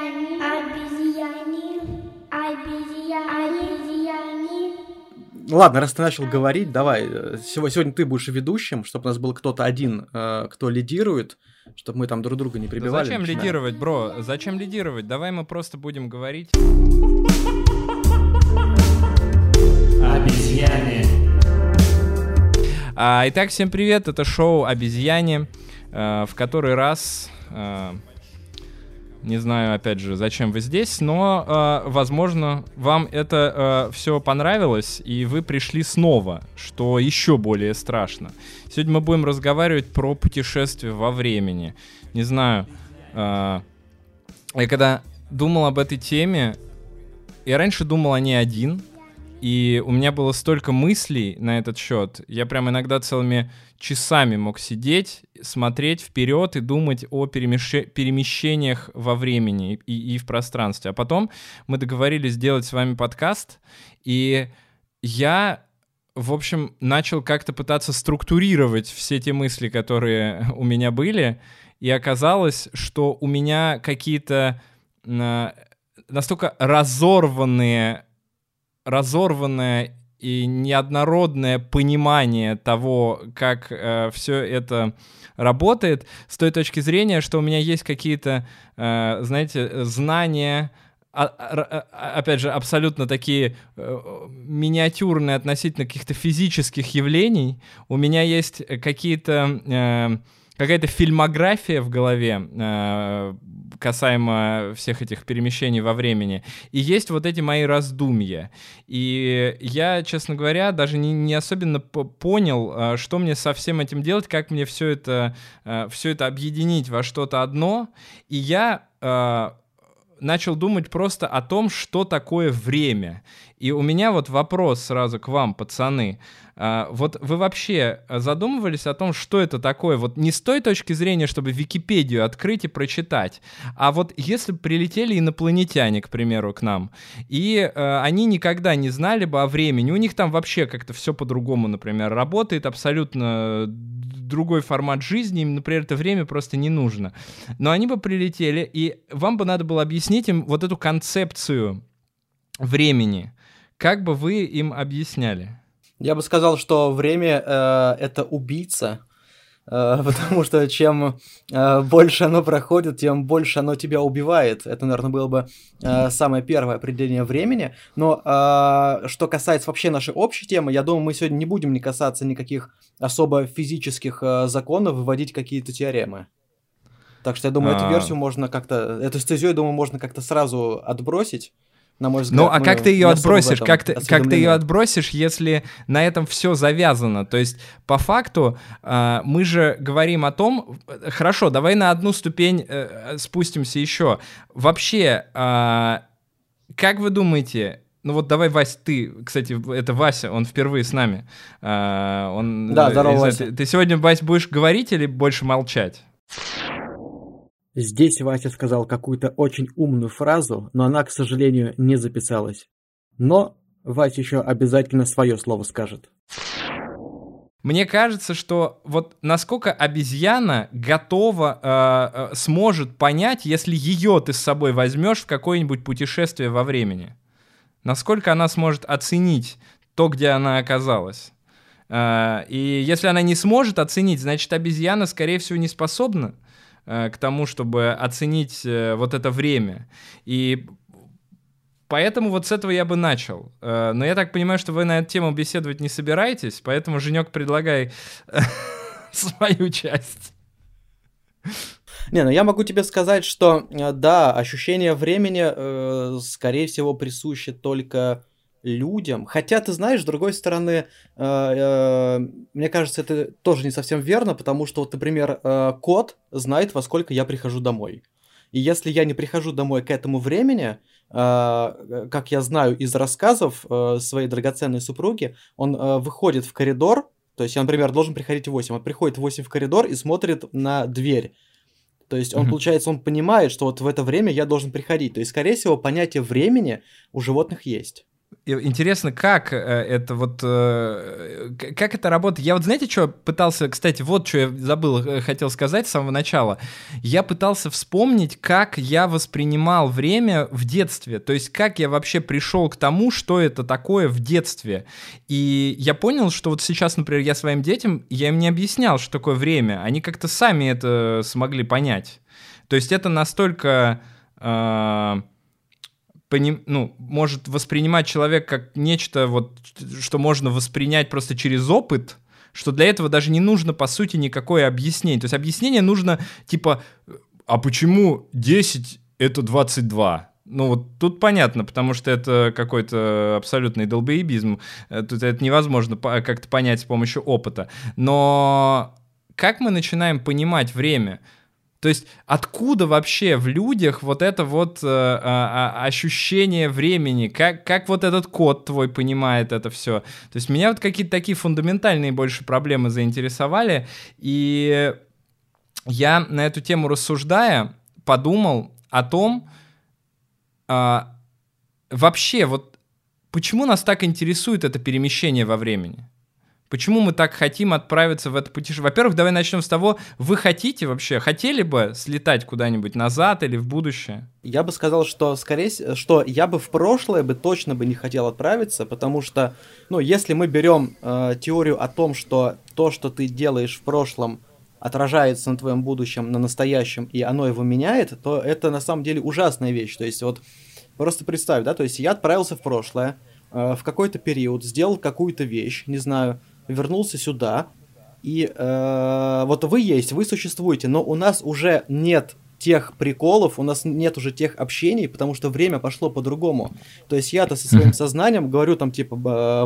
Обезьяне, обезьяне, обезьяне, обезьяне. Ладно, раз ты начал говорить, давай. Сегодня, ты будешь ведущим, чтобы у нас был кто-то один, э, кто лидирует, чтобы мы там друг друга не Да прибивали. зачем начиная. лидировать, бро? Зачем лидировать? Давай мы просто будем говорить. Обезьяне. А, итак, всем привет, это шоу «Обезьяне», э, в который раз, э, не знаю, опять же, зачем вы здесь, но, э, возможно, вам это все понравилось, и вы пришли снова, что еще более страшно. Сегодня мы будем разговаривать про путешествие во времени. Не знаю, э, я когда думал об этой теме, я раньше думал о ней один, и у меня было столько мыслей на этот счет. Я прям иногда целыми часами мог сидеть, смотреть вперед и думать о перемеше- перемещениях во времени и, и в пространстве. А потом мы договорились сделать с вами подкаст, и я, в общем, начал как-то пытаться структурировать все те мысли, которые у меня были, и оказалось, что у меня какие-то на- настолько разорванные разорванное и неоднородное понимание того, как все это работает, с той точки зрения, что у меня есть какие-то, э, знаете, знания, а- а- а- опять же, абсолютно такие э, миниатюрные относительно каких-то физических явлений. У меня есть какие-то... э, какая-то фильмография в голове э, касаемо всех этих перемещений во времени. И есть вот эти мои раздумья. И я, честно говоря, даже не, не особенно по- понял, э, что мне со всем этим делать, как мне все это, э, все это объединить во что-то одно. И я э, начал думать просто о том, что такое время. И у меня вот вопрос сразу к вам, пацаны. А, Вот вы вообще задумывались о том, что это такое? Вот не с той точки зрения, чтобы Википедию открыть и прочитать, а вот если бы прилетели инопланетяне, к примеру, к нам, и э, они никогда не знали бы о времени, у них там вообще как-то все по-другому, например, работает, абсолютно другой формат жизни, им, например, это время просто не нужно. Но они бы прилетели, и вам бы надо было объяснить им вот эту концепцию времени. Как бы вы им объясняли? Я бы сказал, что время э, это убийца, э, потому что чем э, больше оно проходит, тем больше оно тебя убивает. Это, наверное, было бы э, самое первое определение времени. Но что касается вообще нашей общей темы, я думаю, мы сегодня не будем не касаться никаких особо физических законов, выводить какие-то теоремы. Так что я думаю, эту А. версию можно как-то, эту стезю, я думаю, можно как-то сразу отбросить. На мой взгляд, Ну, а как ты ее отбросишь? Как ты, как ты ее отбросишь, если на этом все завязано? То есть, по факту, а, мы же говорим о том... э, Хорошо, давай на одну ступень э, спустимся еще. Вообще, а, как вы думаете... Ну вот давай, Вась, ты, кстати, это Вася, он впервые с нами. А, он, Да, э, здорово, Вася. Ты, ты сегодня, Вась, будешь говорить или больше молчать? Здесь Вася сказал какую-то очень умную фразу, но она, к сожалению, не записалась. Но Вася еще обязательно свое слово скажет. Мне кажется, что вот насколько обезьяна готова, э, э, сможет понять, если ее ты с собой возьмешь в какое-нибудь путешествие во времени. Насколько она сможет оценить то, где она оказалась. Э, и если она не сможет оценить, значит, обезьяна, скорее всего, не способна к тому, чтобы оценить э, вот это время. И Поэтому вот с этого я бы начал. Э, Но я так понимаю, что вы на эту тему беседовать не собираетесь, поэтому, Женек, предлагай свою часть. Не, ну я могу тебе сказать, что э, да, ощущение времени, э, скорее всего, присуще только людям. Хотя, ты знаешь, с другой стороны, э, э, мне кажется, это тоже не совсем верно, потому что, вот, например, э, кот знает, во сколько я прихожу домой. И если я не прихожу домой к этому времени, э, как я знаю из рассказов э, своей драгоценной супруги, он э, выходит в коридор, то есть я, например, должен приходить в 8, он приходит в 8 в коридор и смотрит на дверь. То есть он, Мгм. получается, он понимает, что вот в это время я должен приходить. То есть, скорее всего, понятие времени у животных есть. Интересно, как э, это вот, э, как это работает. Я вот знаете, что пытался, кстати, вот что я забыл, э, хотел сказать с самого начала. Я пытался вспомнить, как я воспринимал время в детстве, то есть как я вообще пришел к тому, что это такое в детстве. И я понял, что вот сейчас, например, я своим детям, я им не объяснял, что такое время, они как-то сами это смогли понять. То есть это настолько... Э, поним, ну, может воспринимать человек как нечто, вот, что можно воспринять просто через опыт, что для этого даже не нужно, по сути, никакое объяснение. То есть объяснение нужно, типа, а почему 10 — это 22? Ну вот тут понятно, потому что это какой-то абсолютный долбоебизм. Э, тут это невозможно как-то понять с помощью опыта. Но как мы начинаем понимать время — то есть откуда вообще в людях вот это вот э, э, ощущение времени, как, как вот этот код твой понимает это все? То есть меня вот какие-то такие фундаментальные больше проблемы заинтересовали, и я на эту тему рассуждая подумал о том, э, вообще вот почему нас так интересует это перемещение во времени? Почему мы так хотим отправиться в это путешествие? Во-первых, давай начнем с того, вы хотите вообще, хотели бы слетать куда-нибудь назад или в будущее? Я бы сказал, что скорее что я бы в прошлое бы точно бы не хотел отправиться, потому что, ну, если мы берем э, теорию о том, что то, что ты делаешь в прошлом, отражается на твоем будущем, на настоящем, и оно его меняет, то это на самом деле ужасная вещь. То есть вот просто представь, да, то есть я отправился в прошлое, э, в какой-то период, сделал какую-то вещь, не знаю, вернулся сюда, и э, вот вы есть, вы существуете, но у нас уже нет тех приколов, у нас нет уже тех общений, потому что время пошло по-другому. То есть я-то со своим сознанием говорю там, типа,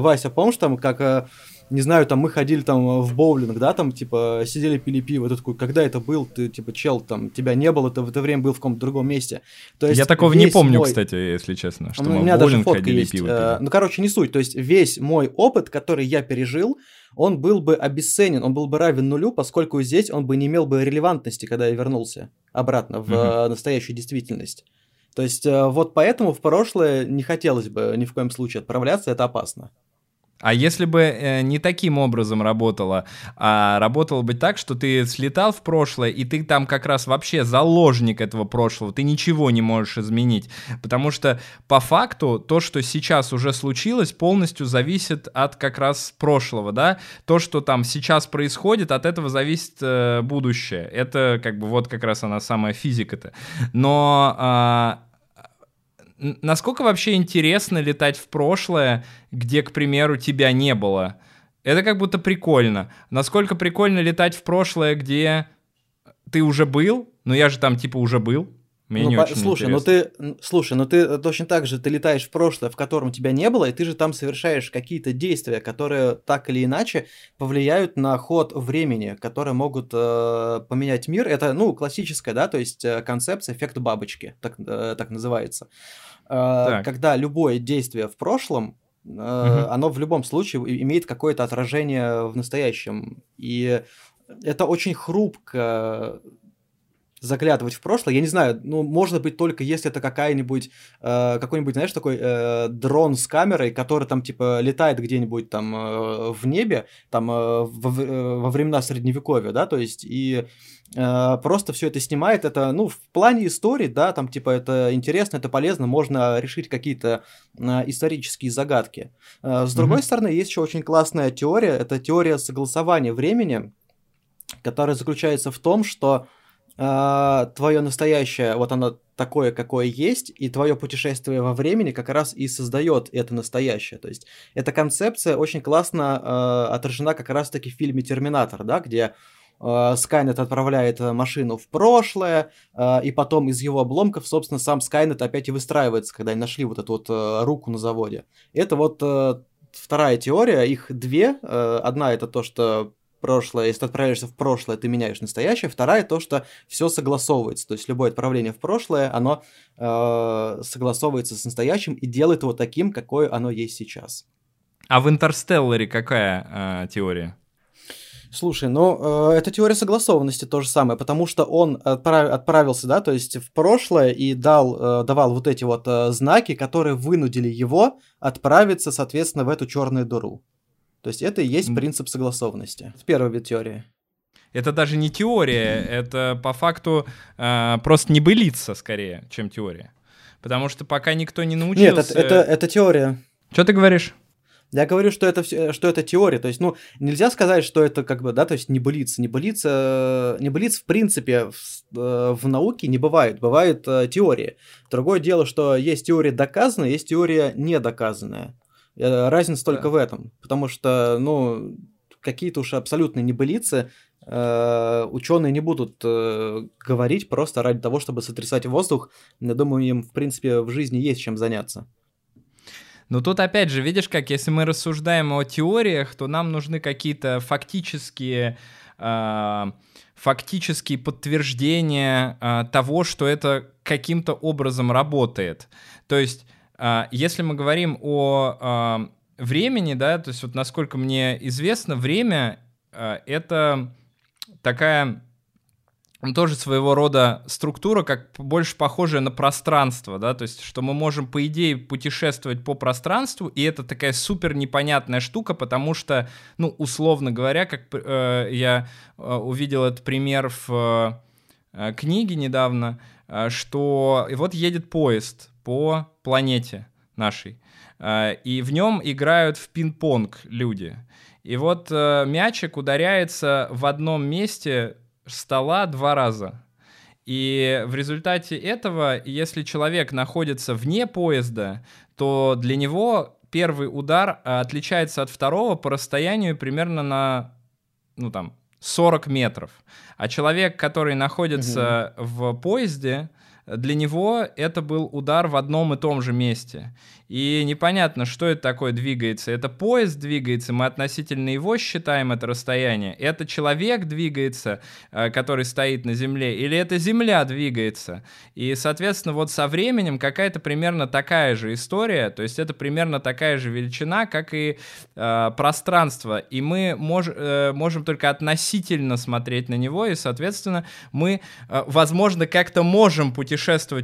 Вася, помнишь там, как э, не знаю, там мы ходили там в боулинг, да, там, типа, сидели, пили пиво, ты такой, когда это был, ты, типа, чел, там, тебя не было, ты в это время был в каком-то другом месте. То есть Я такого не помню, мой... кстати, если честно, что мы у меня в боулинг даже ходили, есть. пиво пили. Э, ну, короче, не суть, то есть весь мой опыт, который я пережил, он был бы обесценен, он был бы равен нулю, поскольку здесь он бы не имел бы релевантности, когда я вернулся обратно в uh настоящую действительность. То есть э, вот поэтому в прошлое не хотелось бы ни в коем случае отправляться, это опасно. А если бы э, не таким образом работало, а работало бы так, что ты слетал в прошлое, и ты там как раз вообще заложник этого прошлого, ты ничего не можешь изменить. Потому что по факту то, что сейчас уже случилось, полностью зависит от как раз прошлого, да? То, что там сейчас происходит, от этого зависит э, будущее. Это как бы вот как раз она самая физика-то. Но... Э, насколько вообще интересно летать в прошлое, где, к примеру, тебя не было? Это как будто прикольно. Насколько прикольно летать в прошлое, где ты уже был? Ну я же там типа уже был. Мне ну, не по- очень слушай, ну интересно. ну ты, слушай, ну ты точно так же ты летаешь в прошлое, в котором тебя не было, и ты же там совершаешь какие-то действия, которые так или иначе повлияют на ход времени, которые могут э, поменять мир. Это, ну, классическая, да, то есть э, концепция эффекта бабочки, так, э, так называется. Э, так. Когда любое действие в прошлом угу. оно в любом случае имеет какое-то отражение в настоящем. И это очень хрупко заглядывать в прошлое. Я не знаю, ну, может быть, только если это какая-нибудь, э, какой-нибудь, знаешь, такой э, дрон с камерой, который там, типа, летает где-нибудь там э, в небе, там, э, во, э, во времена Средневековья, да, то есть, и э, просто все это снимает, это, ну, в плане истории, да, там, типа, это интересно, это полезно, можно решить какие-то э, исторические загадки. Э, с другой mm-hmm. стороны, есть еще очень классная теория, это теория согласования времени, которая заключается в том, что а, твое настоящее, вот оно такое, какое есть, и твое путешествие во времени как раз и создает это настоящее. То есть эта концепция очень классно э, отражена как раз-таки в фильме Терминатор, да, где э, Скайнет отправляет машину в прошлое, и потом из его обломков, собственно, сам Скайнет опять и выстраивается, когда они нашли вот эту вот руку на заводе. Это вот вторая теория, их две. Одна это то, что прошлое, если ты отправляешься в прошлое, ты меняешь настоящее. Вторая то, что все согласовывается. То есть любое отправление в прошлое, оно э, согласовывается с настоящим и делает его таким, какое оно есть сейчас. А в Интерстелларе какая э, теория? Слушай, ну, э, это теория согласованности то же самое, потому что он отправ, отправился, да, то есть в прошлое и дал, э, давал вот эти вот э, знаки, которые вынудили его отправиться, соответственно, в эту черную дыру. То есть это и есть принцип согласованности. Первая вид теории. Это даже не теория, это по факту э, просто небылица скорее, чем теория. Потому что пока никто не научился... Нет, это, это, это теория. Что ты говоришь? Я говорю, что это, что это теория. То есть, ну, нельзя сказать, что это как бы, да, то есть небылица. Небылица, небылиц в принципе в, э, в науке не бывает. Бывает э, теория. Другое дело, что есть теория доказанная, есть теория недоказанная. Э, разница только да. в этом. Потому что, ну, какие-то уж абсолютные небылицы э, ученые не будут э, говорить просто ради того, чтобы сотрясать воздух. Я думаю, им, в принципе, в жизни есть чем заняться. Но тут опять же, видишь, как если мы рассуждаем о теориях, то нам нужны какие-то фактические э, фактические подтверждения э, того, что это каким-то образом работает. То есть, если мы говорим о э, времени, да, то есть вот насколько мне известно, время э, это такая тоже своего рода структура, как больше похожая на пространство, да, то есть, что мы можем, по идее, путешествовать по пространству, и это такая супер непонятная штука, потому что, ну, условно говоря, как э, я э, увидел этот пример в э, книге недавно, э, что вот едет поезд по планете нашей, э, и в нем играют в пинг-понг люди. И вот э, мячик ударяется в одном месте стола два раза. И в результате этого, если человек находится вне поезда, то для него первый удар а, отличается от второго по расстоянию примерно на, ну там, 40 метров. А человек, который находится угу. в поезде, для него это был удар в одном и том же месте. И непонятно, что это такое двигается. Это поезд двигается, мы относительно его считаем это расстояние. Это человек двигается, э, который стоит на земле, или это земля двигается. И, соответственно, вот со временем какая-то примерно такая же история, то есть это примерно такая же величина, как и э, пространство. И мы мож, э, можем только относительно смотреть на него, и, соответственно, мы, э, возможно, как-то можем путешествовать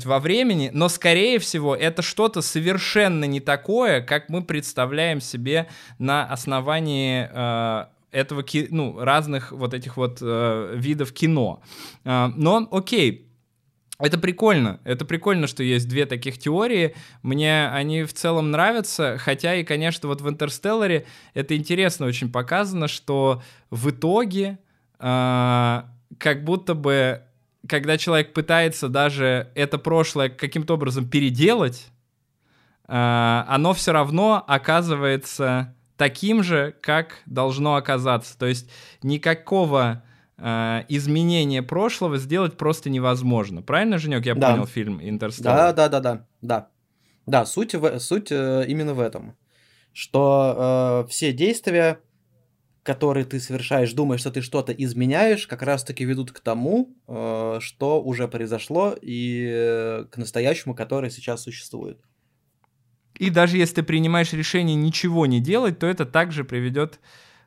во времени, но, скорее всего, это что-то совершенно не такое, как мы представляем себе на основании э, этого, ки- ну, разных вот этих вот э, видов кино. Э, но, окей, это прикольно. Это прикольно, что есть две таких теории. Мне они в целом нравятся. Хотя и, конечно, вот в «Интерстелларе» это интересно очень показано, что в итоге э, как будто бы, когда человек пытается даже это прошлое каким-то образом переделать, Э, оно все равно оказывается таким же, как должно оказаться. То есть никакого э, изменения прошлого сделать просто невозможно. Правильно, Женек, я да. понял фильм «Интерстеллар»? Да, да, да, да, да. Да, суть, в, суть э, именно в этом, что э, все действия, которые ты совершаешь, думаешь, что ты что-то изменяешь, как раз-таки ведут к тому, э, что уже произошло и э, к настоящему, который сейчас существует. И даже если ты принимаешь решение ничего не делать, то это также приведет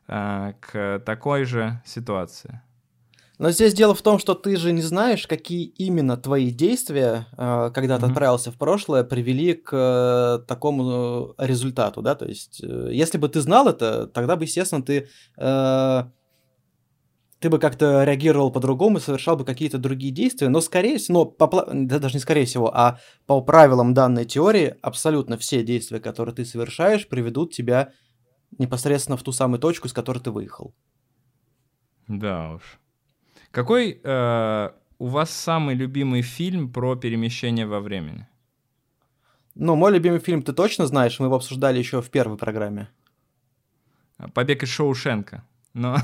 э, к такой же ситуации. Но здесь дело в том, что ты же не знаешь, какие именно твои действия, э, когда ты mm-hmm. отправился в прошлое, привели к э, такому результату, да, то есть, э, если бы ты знал это, тогда бы, естественно, ты э, ты бы как-то реагировал по-другому, совершал бы какие-то другие действия, но скорее всего, но по, да, даже не скорее всего, а по правилам данной теории абсолютно все действия, которые ты совершаешь, приведут тебя непосредственно в ту самую точку, с которой ты выехал. Да уж. Какой э, у вас самый любимый фильм про перемещение во времени? Ну, мой любимый фильм ты точно знаешь, мы его обсуждали еще в первой программе. Побег из Шоушенка. Но...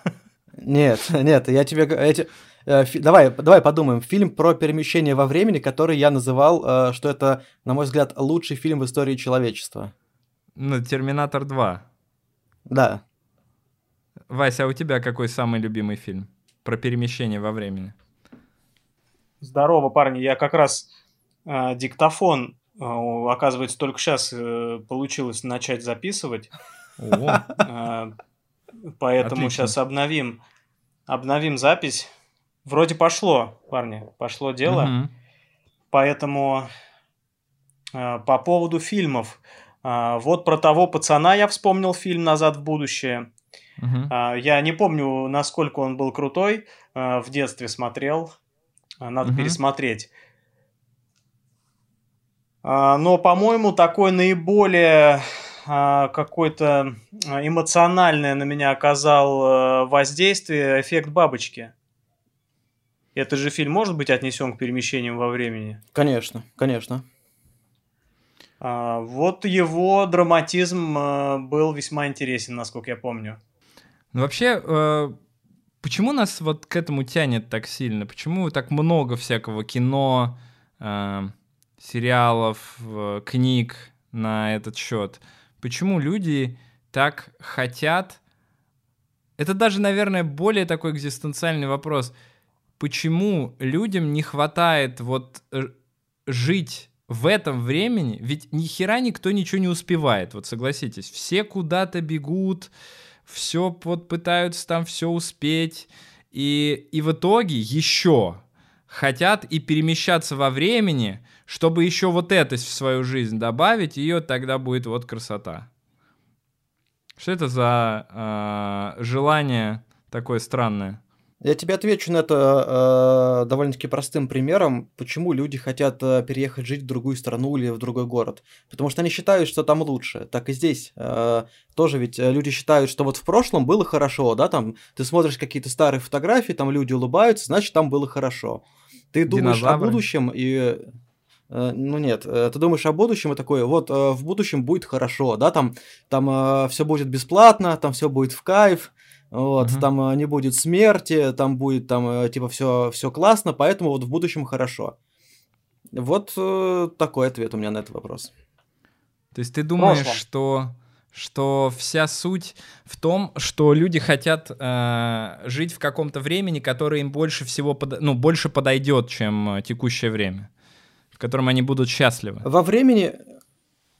Нет, нет, я тебе... Эти, э, фи, давай, давай подумаем. Фильм про перемещение во времени, который я называл, э, что это, на мой взгляд, лучший фильм в истории человечества. Ну, «Терминатор 2». Да. Вася, а у тебя какой самый любимый фильм про перемещение во времени? Здорово, парни. Я как раз э, диктофон, э, оказывается, только сейчас э, получилось начать записывать. Э, Поэтому Отлично. сейчас обновим, обновим запись. Вроде пошло, парни, пошло дело. Мгм. Поэтому э, по поводу фильмов. А, вот про того пацана я вспомнил фильм «Назад в будущее». А, я не помню, насколько он был крутой. а, в детстве смотрел. А, надо Мгм. пересмотреть. Но, по-моему, такой наиболее какой-то эмоциональное на меня оказал воздействие эффект бабочки. Этот же фильм может быть отнесен к перемещениям во времени. Конечно, конечно. Вот его драматизм был весьма интересен, насколько я помню. Ну, вообще, э, почему нас вот к этому тянет так сильно? Почему так много всякого кино, э, сериалов, э, книг на этот счет? Почему люди так хотят? Это даже, наверное, более такой экзистенциальный вопрос. Почему людям не хватает вот э, жить в этом времени? Ведь ни хера никто ничего не успевает, вот согласитесь. Все куда-то бегут, все вот пытаются там все успеть, и, и в итоге еще хотят и перемещаться во времени, чтобы еще вот это в свою жизнь добавить, ее тогда будет вот красота. Что это за э, желание такое странное? Я тебе отвечу на это э, довольно-таки простым примером, почему люди хотят э, переехать жить в другую страну или в другой город. Потому что они считают, что там лучше. Так и здесь. Э, тоже ведь э, люди считают, что вот в прошлом было хорошо, да, там ты смотришь какие-то старые фотографии, там люди улыбаются, значит, там было хорошо. Ты думаешь Динозавры? о будущем и... э, Ну нет, э, ты думаешь о будущем и такой, вот в будущем будет хорошо, да, там, там все будет бесплатно, там все будет в кайф, вот, Мгм. там э, не будет смерти, там будет там э, типа все все классно, поэтому вот в будущем хорошо. Вот э, такой ответ у меня на этот вопрос. То есть ты думаешь, что, что вся суть в том, что люди хотят э, жить в каком-то времени, которое им больше всего под- ну, больше подойдет, чем текущее время, в котором они будут счастливы. Во времени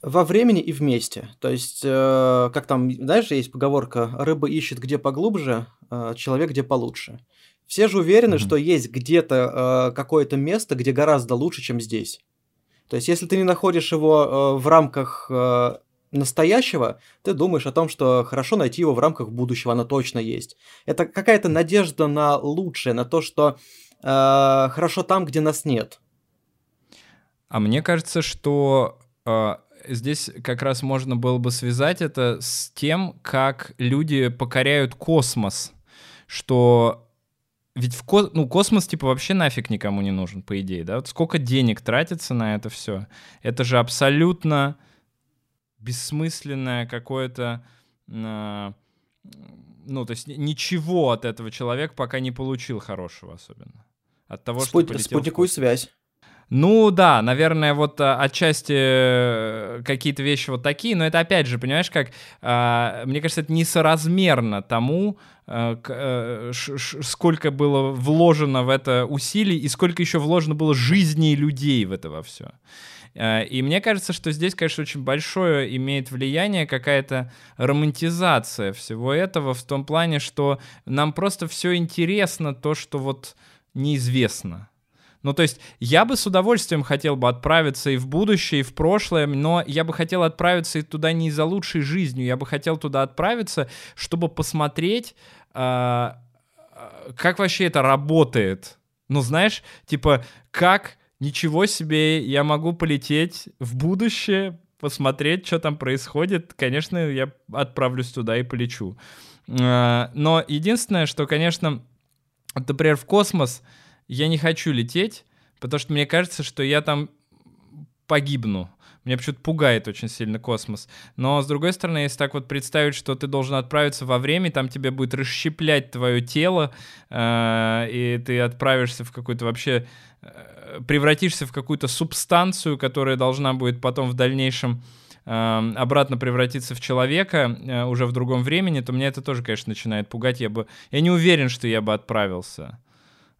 во времени и вместе. То есть, э, как там, знаешь, есть поговорка «рыба ищет где поглубже, э, человек где получше». Все же уверены, Мгм. что есть где-то э, какое-то место, где гораздо лучше, чем здесь. То есть, если ты не находишь его э, в рамках э, настоящего, ты думаешь о том, что хорошо найти его в рамках будущего, оно точно есть. Это какая-то надежда на лучшее, на то, что э, хорошо там, где нас нет. А мне кажется, что э, здесь как раз можно было бы связать это с тем, как люди покоряют космос, что ведь в ко- ну, космос типа вообще нафиг никому не нужен, по идее, да? Вот сколько денег тратится на это все? Это же абсолютно бессмысленное какое-то... э, ну, то есть ничего от этого человек пока не получил хорошего особенно. От того, что Спут- в спутниковую связь. Ну да, наверное, вот а, отчасти э, какие-то вещи вот такие, но это опять же, понимаешь, как, а, мне кажется, это несоразмерно тому, э, сколько было вложено в это усилий и сколько еще вложено было жизней людей в это во все. И мне кажется, что здесь, конечно, очень большое имеет влияние какая-то романтизация всего этого в том плане, что нам просто все интересно, то, что вот неизвестно. Ну, то есть я бы с удовольствием хотел бы отправиться и в будущее, и в прошлое, но я бы хотел отправиться и туда не за лучшей жизнью, я бы хотел туда отправиться, чтобы посмотреть, а, как вообще это работает. Ну, знаешь, типа, как ничего себе, я могу полететь в будущее, посмотреть, что там происходит. Конечно, я отправлюсь туда и полечу. А, Но единственное, что, конечно, например, в космос я не хочу лететь, потому что мне кажется, что я там погибну. Меня почему-то пугает очень сильно космос. Но, с другой стороны, если так вот представить, что ты должен отправиться во время, там тебе будет расщеплять твое тело, э, и ты отправишься в какую-то вообще... э, превратишься в какую-то субстанцию, которая должна будет потом в дальнейшем э, обратно превратиться в человека э, уже в другом времени, то меня это тоже, конечно, начинает пугать. Я бы... Я не уверен, что я бы отправился.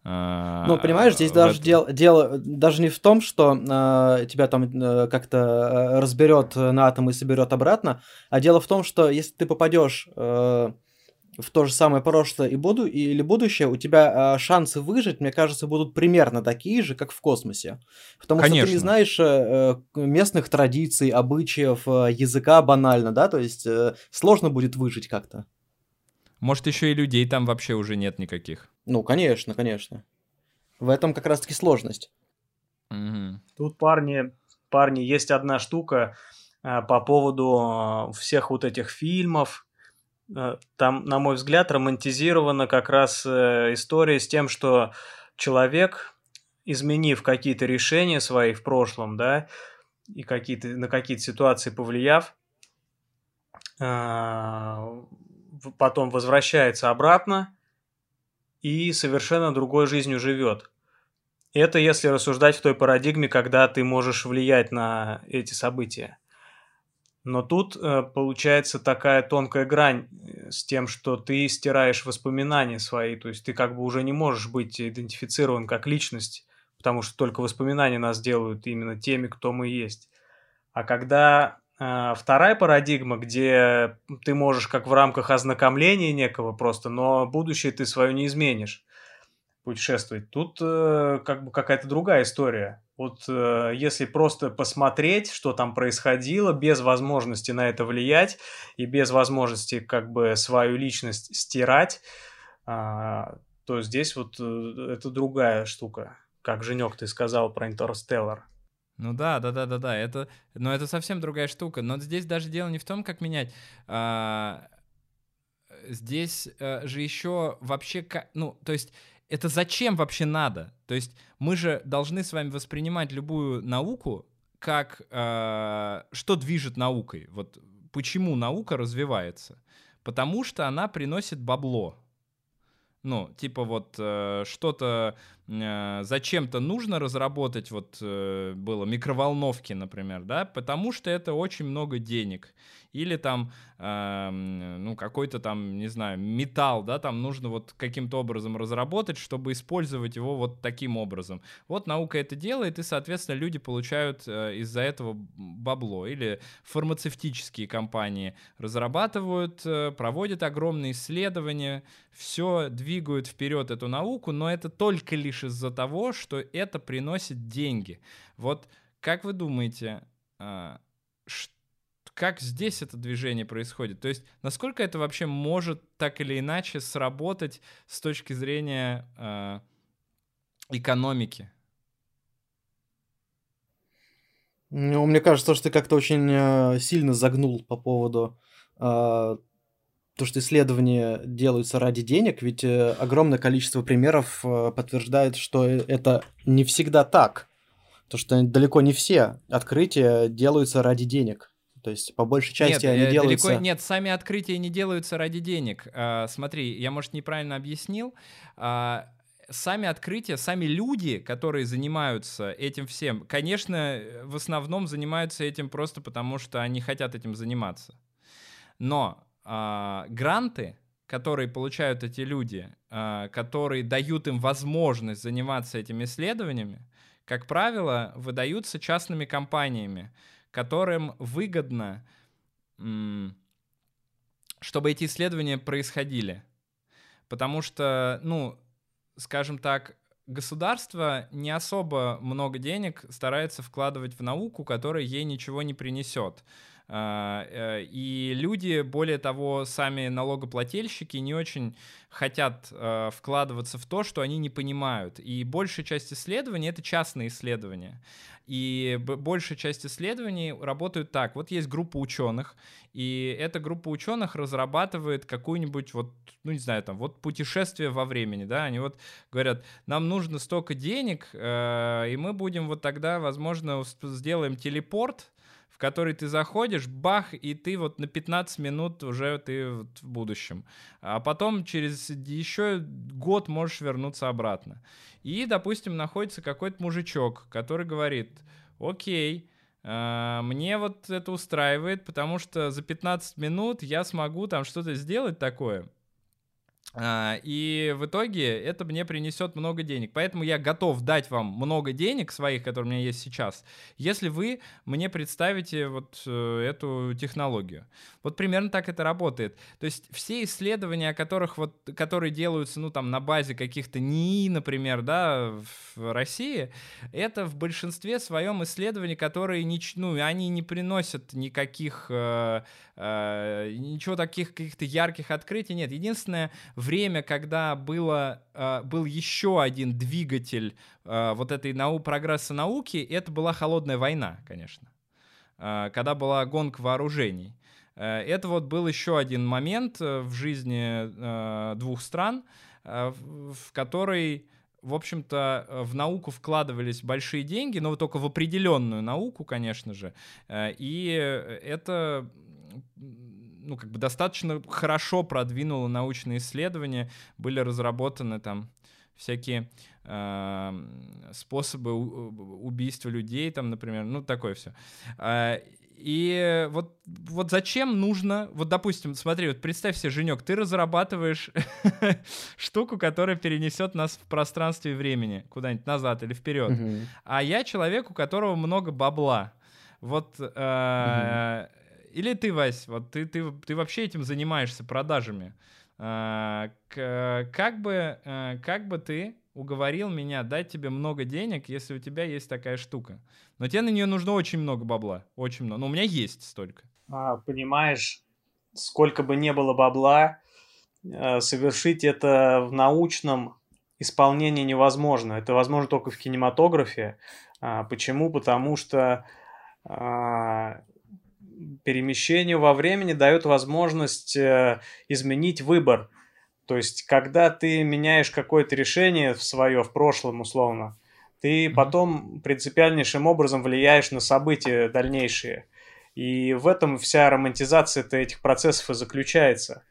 Э, Ну, понимаешь, здесь даже дел- дело даже не в том, что э, тебя там э, как-то э, разберет на атомы и соберет обратно, а дело в том, что если ты попадешь э, в то же самое прошлое и буду или будущее, у тебя э, шансы выжить, мне кажется, будут примерно такие же, как в космосе. Потому Конечно. что ты не знаешь э, местных традиций, обычаев, э, языка банально, да, то есть э, сложно будет выжить как-то. Может, еще и людей там вообще уже нет никаких. Ну, конечно, конечно. В этом как раз-таки сложность. Угу. Тут, парни, парни, есть одна штука э, по поводу э, всех вот этих фильмов. Э, там, на мой взгляд, романтизирована как раз э, история с тем, что человек, изменив какие-то решения свои в прошлом, да, и какие-то, на какие-то ситуации повлияв, э, потом возвращается обратно и совершенно другой жизнью живет. Это если рассуждать в той парадигме, когда ты можешь влиять на эти события. Но тут э, получается такая тонкая грань э, с тем, что ты стираешь воспоминания свои, то есть ты как бы уже не можешь быть идентифицирован как личность, потому что только воспоминания нас делают именно теми, кто мы есть. А когда вторая парадигма, где ты можешь как в рамках ознакомления некого просто, но будущее ты свое не изменишь путешествовать. Тут э, как бы какая-то другая история. Вот э, если просто посмотреть, что там происходило, без возможности на это влиять и без возможности как бы свою личность стирать, э, то здесь вот э, это другая штука. Как Женек ты сказал про Интерстеллар. Ну да, да, да, да, да. Это, но это совсем другая штука. Но здесь даже дело не в том, как менять. А, здесь а, же еще вообще, ну, то есть это зачем вообще надо? То есть мы же должны с вами воспринимать любую науку как э, что движет наукой. Вот почему наука развивается? Потому что она приносит бабло. Ну, типа вот э, что-то зачем-то нужно разработать, вот э, было микроволновки, например, да, потому что это очень много денег или там, э, ну, какой-то там, не знаю, металл, да, там нужно вот каким-то образом разработать, чтобы использовать его вот таким образом. Вот наука это делает, и, соответственно, люди получают э, из-за этого бабло. Или фармацевтические компании разрабатывают, э, проводят огромные исследования, все двигают вперед эту науку, но это только лишь из-за того, что это приносит деньги. Вот как вы думаете, что как здесь это движение происходит? То есть насколько это вообще может так или иначе сработать с точки зрения э, экономики? Ну, мне кажется, что ты как-то очень э, сильно загнул по поводу э, то, что исследования делаются ради денег, ведь э, огромное количество примеров э, подтверждает, что это не всегда так. То, что далеко не все открытия делаются ради денег. То есть, по большей части нет, они э, делаются... Далеко, нет, сами открытия не делаются ради денег. А, смотри, я, может, неправильно объяснил. А, сами открытия, сами люди, которые занимаются этим всем, конечно, в основном занимаются этим просто потому, что они хотят этим заниматься. Но а, гранты, которые получают эти люди, а, которые дают им возможность заниматься этими исследованиями, как правило, выдаются частными компаниями, которым выгодно, чтобы эти исследования происходили. Потому что, ну, скажем так, государство не особо много денег старается вкладывать в науку, которая ей ничего не принесет. А, э, и люди, более того, сами налогоплательщики не очень хотят э, вкладываться в то, что они не понимают. И большая часть исследований — это частные исследования. И большая часть исследований работают так. Вот есть группа ученых, и эта группа ученых разрабатывает какую-нибудь вот, ну не знаю, там, вот путешествие во времени, да, они вот говорят, нам нужно столько денег, э, и мы будем вот тогда, возможно, сделаем телепорт, который ты заходишь, бах, и ты вот на 15 минут уже ты вот в будущем. А потом через еще год можешь вернуться обратно. И, допустим, находится какой-то мужичок, который говорит, окей, а, мне вот это устраивает, потому что за 15 минут я смогу там что-то сделать такое, и в итоге это мне принесет много денег. Поэтому я готов дать вам много денег своих, которые у меня есть сейчас, если вы мне представите вот э, эту технологию. Вот примерно так это работает. То есть все исследования, о которых вот, которые делаются, ну, там, на базе каких-то НИИ, например, да, в России, это в большинстве своем исследований, которые, не, ну, они не приносят никаких, э, э, ничего таких каких-то ярких открытий, нет. Единственное, время, когда было, э, был еще один двигатель э, вот этой нау прогресса науки, это была холодная война, конечно, э, когда была гонка вооружений. Это вот был еще один момент в жизни двух стран, в который, в общем-то, в науку вкладывались большие деньги, но только в определенную науку, конечно же. И это ну, как бы достаточно хорошо продвинуло научные исследования, были разработаны там всякие э, способы убийства людей, там, например, ну, такое все. Э, и вот, вот зачем нужно, вот, допустим, смотри, вот представь себе, Женек, ты разрабатываешь штуку, которая перенесет нас в пространстве и времени куда-нибудь назад или вперед, mm-hmm. а я человек, у которого много бабла. Вот э, mm-hmm или ты, Вась, вот ты, ты, ты вообще этим занимаешься, продажами. А, как, бы, а, как бы ты уговорил меня дать тебе много денег, если у тебя есть такая штука? Но тебе на нее нужно очень много бабла, очень много. Но у меня есть столько. А, понимаешь, сколько бы не было бабла, э, совершить это в научном исполнении невозможно. Это возможно только в кинематографе. А, почему? Потому что перемещение во времени дает возможность э, изменить выбор. То есть, когда ты меняешь какое-то решение в свое, в прошлом условно, ты mm-hmm. потом принципиальнейшим образом влияешь на события дальнейшие. И в этом вся романтизация этих процессов и заключается.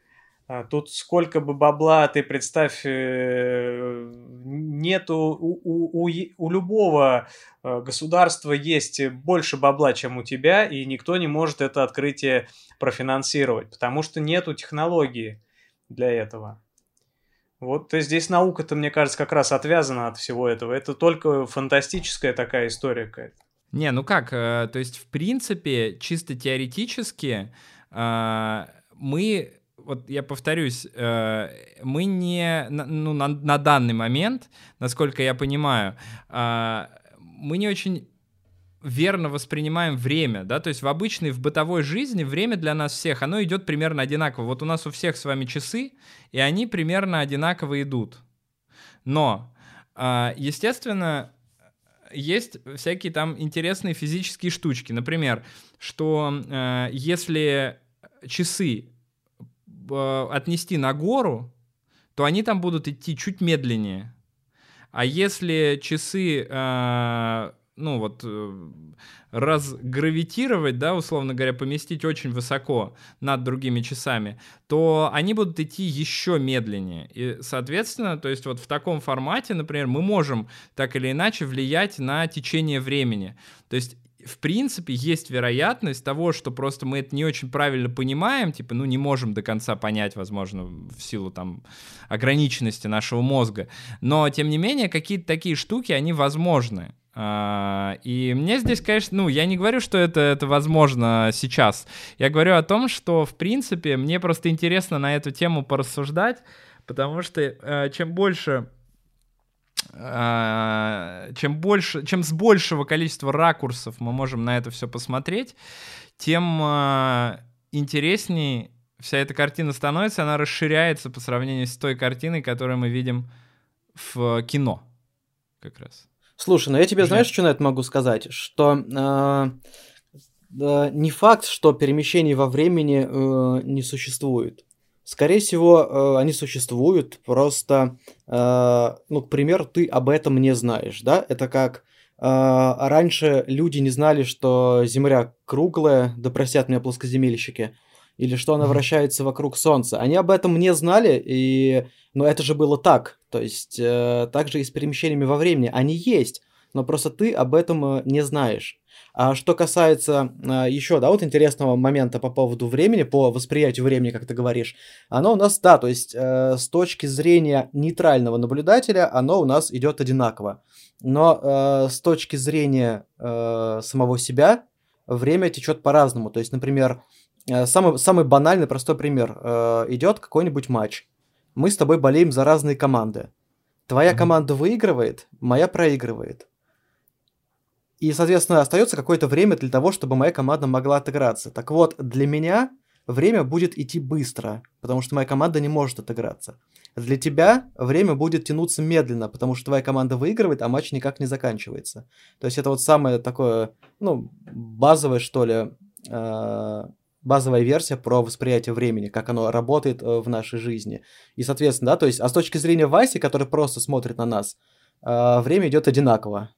А, тут сколько бы бабла ты представь, э, нету у, у, у, у любого э, государства есть больше бабла, чем у тебя, и никто не может это открытие профинансировать, потому что нету технологии для этого. Вот здесь наука-то, мне кажется, как раз отвязана от всего этого. Это только фантастическая такая история какая-то. Не, ну как, э, то есть, в принципе, чисто теоретически мы вот я повторюсь, э, мы не, ну, на, на данный момент, насколько я понимаю, э, мы не очень верно воспринимаем время, да, то есть в обычной, в бытовой жизни время для нас всех, оно идет примерно одинаково. Вот у нас у всех с вами часы, и они примерно одинаково идут. Но, э, естественно, есть всякие там интересные физические штучки. Например, что если часы отнести на гору, то они там будут идти чуть медленнее. А если часы, э, ну вот, э, разгравитировать, да, условно говоря, поместить очень высоко над другими часами, то они будут идти еще медленнее. И, соответственно, то есть вот в таком формате, например, мы можем так или иначе влиять на течение времени. То есть в принципе, есть вероятность того, что просто мы это не очень правильно понимаем, типа, ну, не можем до конца понять, возможно, в силу там ограниченности нашего мозга. Но, тем не менее, какие-то такие штуки, они возможны. А, и мне здесь, конечно, ну, я не говорю, что это, это возможно сейчас. Я говорю о том, что, в принципе, мне просто интересно на эту тему порассуждать, потому что э, чем больше чем больше, чем с большего количества ракурсов мы можем на это все посмотреть, тем а, интереснее вся эта картина становится, она расширяется по сравнению с той картиной, которую мы видим в кино, как раз. Слушай, ну я тебе знаешь, что на это могу сказать, что э, э, не факт, что перемещений во времени э, не существует. Скорее всего, э, они существуют, просто, э, ну, к примеру, ты об этом не знаешь, да? Это как э, раньше люди не знали, что Земля круглая, да простят меня плоскоземельщики, или что она вращается вокруг Солнца. Они об этом не знали, и... но это же было так. То есть, так же и с перемещениями во времени. Они есть. но просто ты об этом не знаешь. А что касается еще, да, вот интересного момента по поводу времени, по восприятию времени, как ты говоришь, оно у нас, да, то есть э, с точки зрения нейтрального наблюдателя, оно у нас идет одинаково. Но э, с точки зрения э, самого себя, время течет по-разному. То есть, например, э, самый, самый банальный, простой пример. Э, идет какой-нибудь матч. Мы с тобой болеем за разные команды. Твоя mm-hmm. команда выигрывает, моя проигрывает. И, соответственно, остается какое-то время для того, чтобы моя команда могла отыграться. Так вот, для меня время будет идти быстро, потому что моя команда не может отыграться. Для тебя время будет тянуться медленно, потому что твоя команда выигрывает, а матч никак не заканчивается. То есть это вот самое такое, ну, базовое, что ли, э, базовая версия про восприятие времени, как оно работает э, в нашей жизни. И, соответственно, да, то есть, а с точки зрения Васи, который просто смотрит на нас, э, время идет одинаково.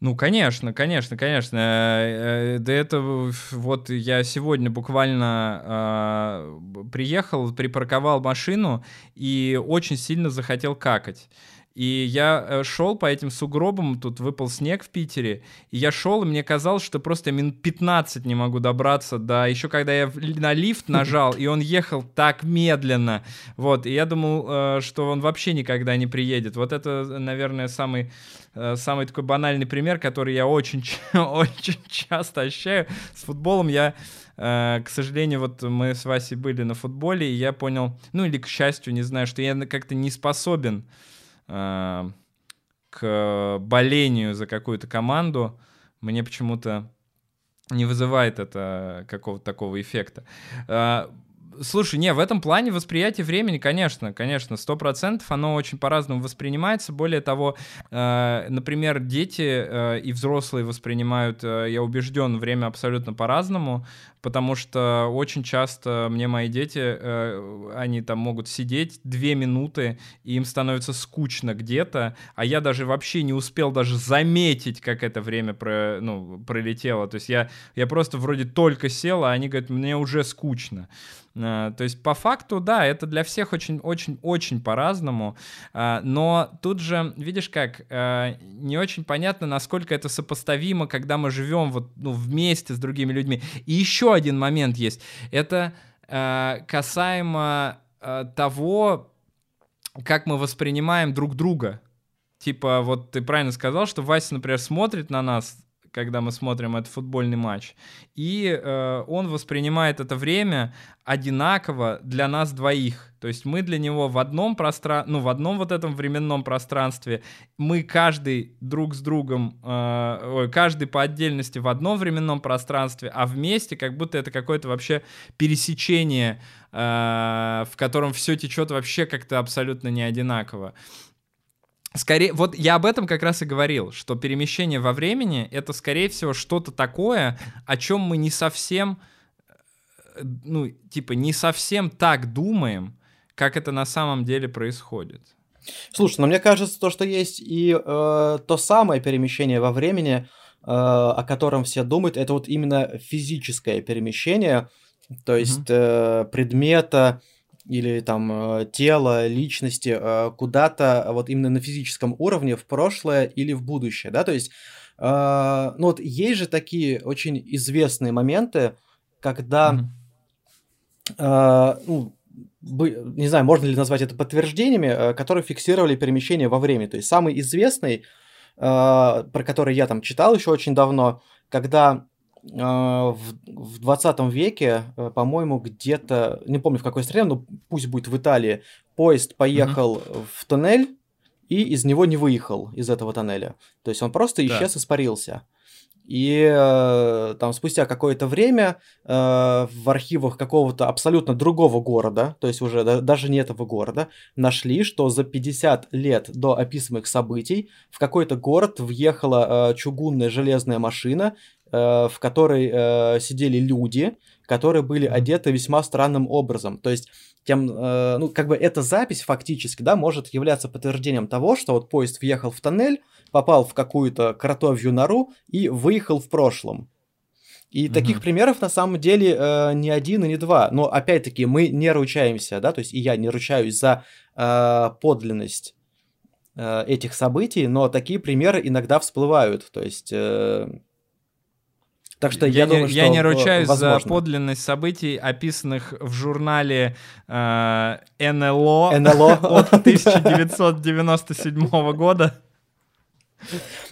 Ну, конечно, конечно, конечно. Э, э, до этого вот я сегодня буквально э, приехал, припарковал машину и очень сильно захотел какать. И я э, шел по этим сугробам, тут выпал снег в Питере, и я шел, и мне казалось, что просто минут 15 не могу добраться, да, еще когда я на лифт нажал, и он ехал так медленно, вот, и я думал, э, что он вообще никогда не приедет. Вот это, наверное, самый э, самый такой банальный пример, который я очень, очень часто ощущаю. С футболом я, к сожалению, вот мы с Васей были на футболе, и я понял, ну или к счастью, не знаю, что я как-то не способен э, к болению за какую-то команду, мне почему-то не вызывает это какого-то такого эффекта. Слушай, не, в этом плане восприятие времени, конечно, конечно, сто процентов, оно очень по-разному воспринимается. Более того, э, например, дети э, и взрослые воспринимают, э, я убежден, время абсолютно по-разному, потому что очень часто мне мои дети, э, они там могут сидеть две минуты, и им становится скучно где-то, а я даже вообще не успел даже заметить, как это время про, ну, пролетело. То есть я, я просто вроде только сел, а они говорят, мне уже скучно. Э, то есть по факту, да, это для всех очень-очень-очень по-разному, э, но тут же, видишь как, э, не очень понятно, насколько это сопоставимо, когда мы живем вот, ну, вместе с другими людьми. И еще один момент есть, это касаемо того, как мы воспринимаем друг друга. Типа, вот ты правильно сказал, что Вася, например, смотрит на нас когда мы смотрим этот футбольный матч. И э, он воспринимает это время одинаково для нас двоих. То есть мы для него в одном пространстве, ну, в одном вот этом временном пространстве, мы каждый друг с другом, э, каждый по отдельности в одном временном пространстве, а вместе как будто это какое-то вообще пересечение, э, в котором все течет вообще как-то абсолютно не одинаково. Скорее, вот я об этом как раз и говорил, что перемещение во времени это, скорее всего, что-то такое, о чем мы не совсем, э, ну, типа, не совсем так думаем, как это на самом деле происходит. Слушай, но мне кажется, то, что есть и э, то самое перемещение во времени, э, о котором все думают, это вот именно физическое перемещение, то есть mm-hmm. э, предмета, или там э, тело, личности э, куда-то вот именно на физическом уровне в прошлое или в будущее, да, то есть, э, ну вот есть же такие очень известные моменты, когда, mm-hmm. ну, не знаю, можно ли назвать это подтверждениями, которые фиксировали перемещение во времени, то есть самый известный, про который я там читал еще очень давно, когда в, в 20 веке, э, по-моему, где-то, не помню в какой стране, но пусть будет в Италии, поезд поехал mm-hmm. в тоннель и из него не выехал, из этого тоннеля. То есть он просто исчез, да. испарился. И э, там спустя какое-то время э, в архивах какого-то абсолютно другого города, то есть уже да, даже не этого города, нашли, что за 50 лет до описанных событий в какой-то город въехала э, чугунная железная машина, в которой э, сидели люди, которые были одеты весьма странным образом. То есть тем, э, ну, как бы эта запись фактически, да, может являться подтверждением того, что вот поезд въехал в тоннель, попал в какую-то кротовью нору и выехал в прошлом. И mm-hmm. таких примеров на самом деле э, не один и не два. Но опять-таки мы не ручаемся, да, то есть и я не ручаюсь за э, подлинность э, этих событий, но такие примеры иногда всплывают. То есть э, так что я, я думаю, не, что я не ручаюсь возможно. за подлинность событий, описанных в журнале э, НЛО, НЛО от 1997 года.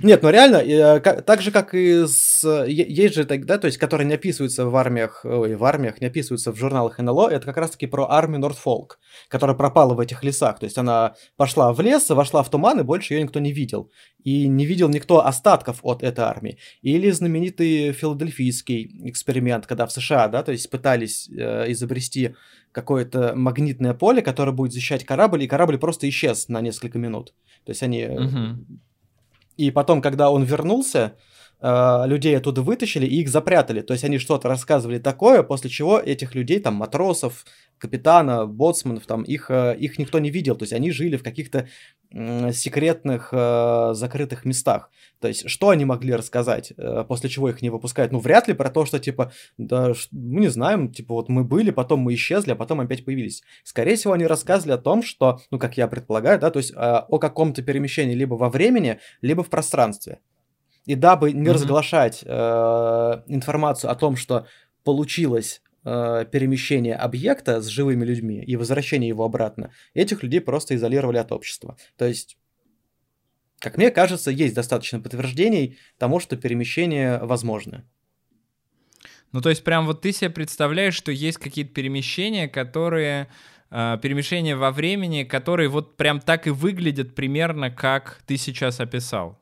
Нет, ну реально, э, так же, как и с... Есть же, да, то есть, которые не описываются в армиях, ой, в армиях, не описываются в журналах НЛО, это как раз-таки про армию Нордфолк, которая пропала в этих лесах. То есть она пошла в лес, вошла в туман, и больше ее никто не видел. И не видел никто остатков от этой армии. Или знаменитый филадельфийский эксперимент, когда в США, да, то есть пытались э, изобрести какое-то магнитное поле, которое будет защищать корабль, и корабль просто исчез на несколько минут. То есть они угу и потом, когда он вернулся, э, людей оттуда вытащили и их запрятали. То есть они что-то рассказывали такое, после чего этих людей, там, матросов, капитана, боцманов, там, их, э, их никто не видел. То есть они жили в каких-то секретных э, закрытых местах. То есть что они могли рассказать, после чего их не выпускают? Ну, вряд ли про то, что, типа, да, мы не знаем, типа, вот мы были, потом мы исчезли, а потом опять появились. Скорее всего, они рассказывали о том, что, ну, как я предполагаю, да, то есть о каком-то перемещении либо во времени, либо в пространстве. И дабы не mm-hmm. разглашать э, информацию о том, что получилось э, перемещение объекта с живыми людьми и возвращение его обратно, этих людей просто изолировали от общества. То есть, как мне кажется, есть достаточно подтверждений тому, что перемещение возможно. Ну, то есть, прям вот ты себе представляешь, что есть какие-то перемещения, которые э, перемещения во времени, которые вот прям так и выглядят примерно, как ты сейчас описал.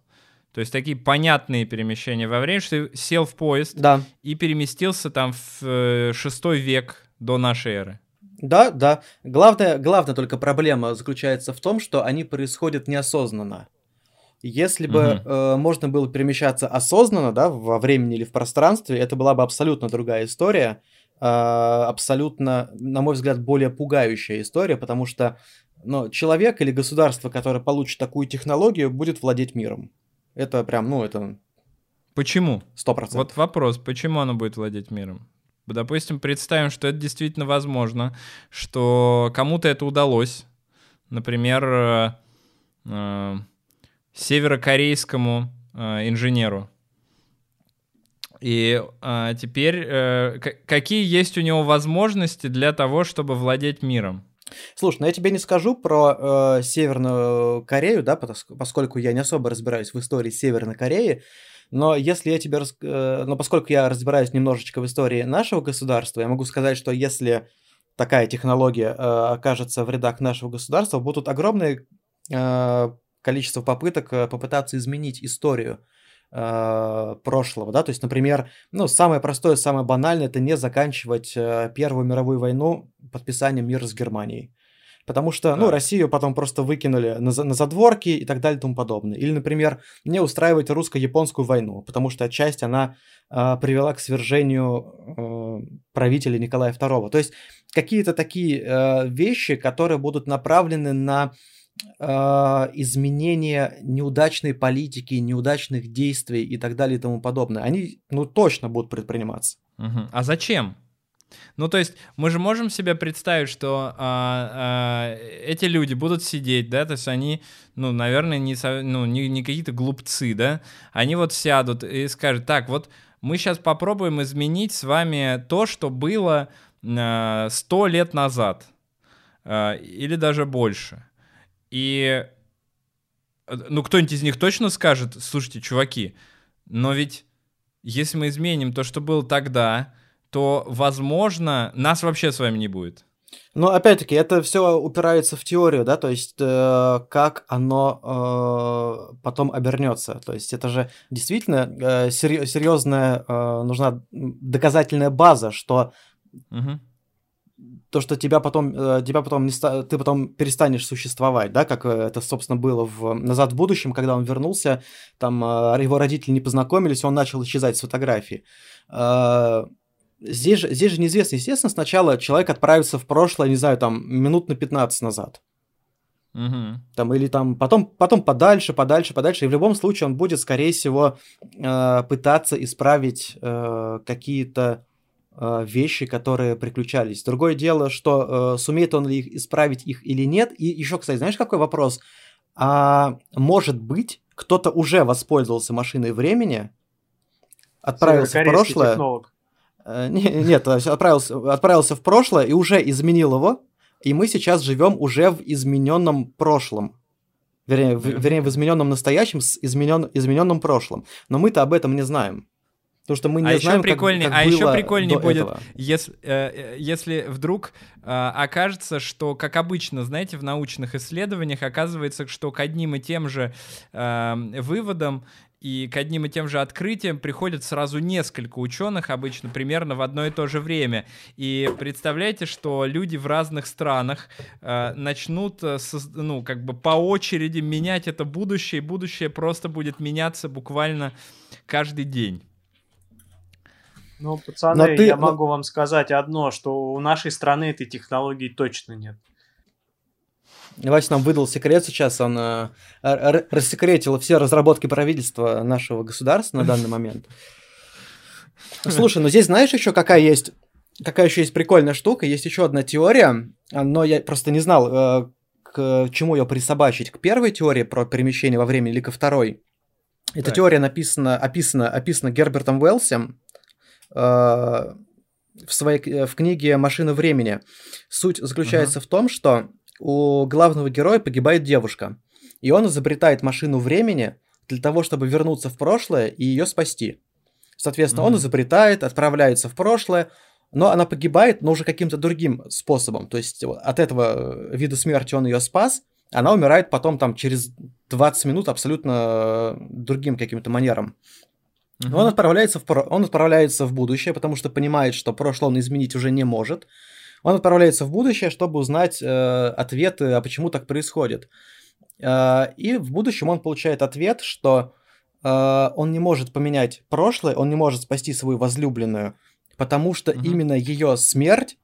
То есть такие понятные перемещения во времени, что ты сел в поезд да. и переместился там в э, шестой век до нашей эры. Да, да. Главная, главная только проблема заключается в том, что они происходят неосознанно. Если бы угу. э, можно было перемещаться осознанно, да, во времени или в пространстве, это была бы абсолютно другая история, э, абсолютно, на мой взгляд, более пугающая история, потому что ну, человек или государство, которое получит такую технологию, будет владеть миром. Это прям, ну, это... Почему? Сто процентов. Вот вопрос, почему оно будет владеть миром? Допустим, представим, что это действительно возможно, что кому-то это удалось. Например, э, э, северокорейскому э, инженеру. И э, теперь э, какие есть у него возможности для того, чтобы владеть миром? Слушай, ну я тебе не скажу про э, Северную Корею, да, поскольку я не особо разбираюсь в истории Северной Кореи, но если я тебе, рас... э, но поскольку я разбираюсь немножечко в истории нашего государства, я могу сказать, что если такая технология э, окажется в рядах нашего государства, будут огромное э, количество попыток э, попытаться изменить историю э, прошлого, да, то есть, например, ну, самое простое, самое банальное, это не заканчивать э, Первую мировую войну подписанием мира с Германией. Потому что, да. ну, Россию потом просто выкинули на, на задворки и так далее и тому подобное. Или, например, не устраивать русско-японскую войну, потому что отчасти она э, привела к свержению э, правителя Николая II. То есть какие-то такие э, вещи, которые будут направлены на э, изменение неудачной политики, неудачных действий и так далее и тому подобное, они, ну, точно будут предприниматься. Угу. А зачем? Ну, то есть мы же можем себе представить, что а, а, эти люди будут сидеть, да, то есть они, ну, наверное, не, ну, не, не какие-то глупцы, да, они вот сядут и скажут, так, вот мы сейчас попробуем изменить с вами то, что было а, лет назад, а, или даже больше. И, ну, кто-нибудь из них точно скажет, слушайте, чуваки, но ведь если мы изменим то, что было тогда, то, возможно, нас вообще с вами не будет. Ну, опять-таки, это все упирается в теорию, да, то есть э, как оно э, потом обернется. То есть это же действительно э, серьезная э, нужна доказательная база, что угу. То, что тебя потом, э, тебя потом не ты потом перестанешь существовать, да, как это, собственно, было в «Назад в будущем», когда он вернулся, там э, его родители не познакомились, он начал исчезать с фотографии. Э, здесь же, здесь же неизвестно. Естественно, сначала человек отправится в прошлое, не знаю, там, минут на 15 назад. Угу. Там, или там потом, потом подальше, подальше, подальше. И в любом случае он будет, скорее всего, э, пытаться исправить э, какие-то э, вещи, которые приключались. Другое дело, что э, сумеет он ли их исправить их или нет. И еще, кстати, знаешь, какой вопрос? А может быть, кто-то уже воспользовался машиной времени, отправился в прошлое. Технолог. Э, нет, отправился, отправился в прошлое и уже изменил его, и мы сейчас живем уже в измененном прошлом. Вернее, в, вернее, в измененном настоящем с изменен, измененном прошлом. Но мы-то об этом не знаем. Потому что мы не а знаем, еще прикольнее, как, как А еще прикольнее будет, этого. если, э, если вдруг э, окажется, что, как обычно, знаете, в научных исследованиях оказывается, что к одним и тем же э, выводам и к одним и тем же открытиям приходят сразу несколько ученых, обычно примерно в одно и то же время. И представляете, что люди в разных странах э, начнут, э, ну, как бы по очереди менять это будущее, и будущее просто будет меняться буквально каждый день. Ну, пацаны, ты... я могу вам сказать одно, что у нашей страны этой технологии точно нет. Вася нам выдал секрет сейчас, он э, рассекретил все разработки правительства нашего государства на данный момент. Слушай, ну здесь знаешь еще какая есть, какая еще есть прикольная штука, есть еще одна теория, но я просто не знал, э, к чему ее присобачить, к первой теории про перемещение во времени или ко второй. Эта так. теория написана, описана, описана Гербертом Уэллсом, в своей э, в книге «Машина времени». Суть заключается uh-huh. в том, что у главного героя погибает девушка, и он изобретает машину времени для того, чтобы вернуться в прошлое и ее спасти. Соответственно, uh-huh. он изобретает, отправляется в прошлое, но она погибает, но уже каким-то другим способом. То есть от этого вида смерти он ее спас, она умирает потом там через 20 минут абсолютно другим каким-то манером. Угу. Он, отправляется в, он отправляется в будущее, потому что понимает, что прошлое он изменить уже не может. Он отправляется в будущее, чтобы узнать э, ответы, а почему так происходит. Э, и в будущем он получает ответ, что э, он не может поменять прошлое, он не может спасти свою возлюбленную, потому что угу. именно ее смерть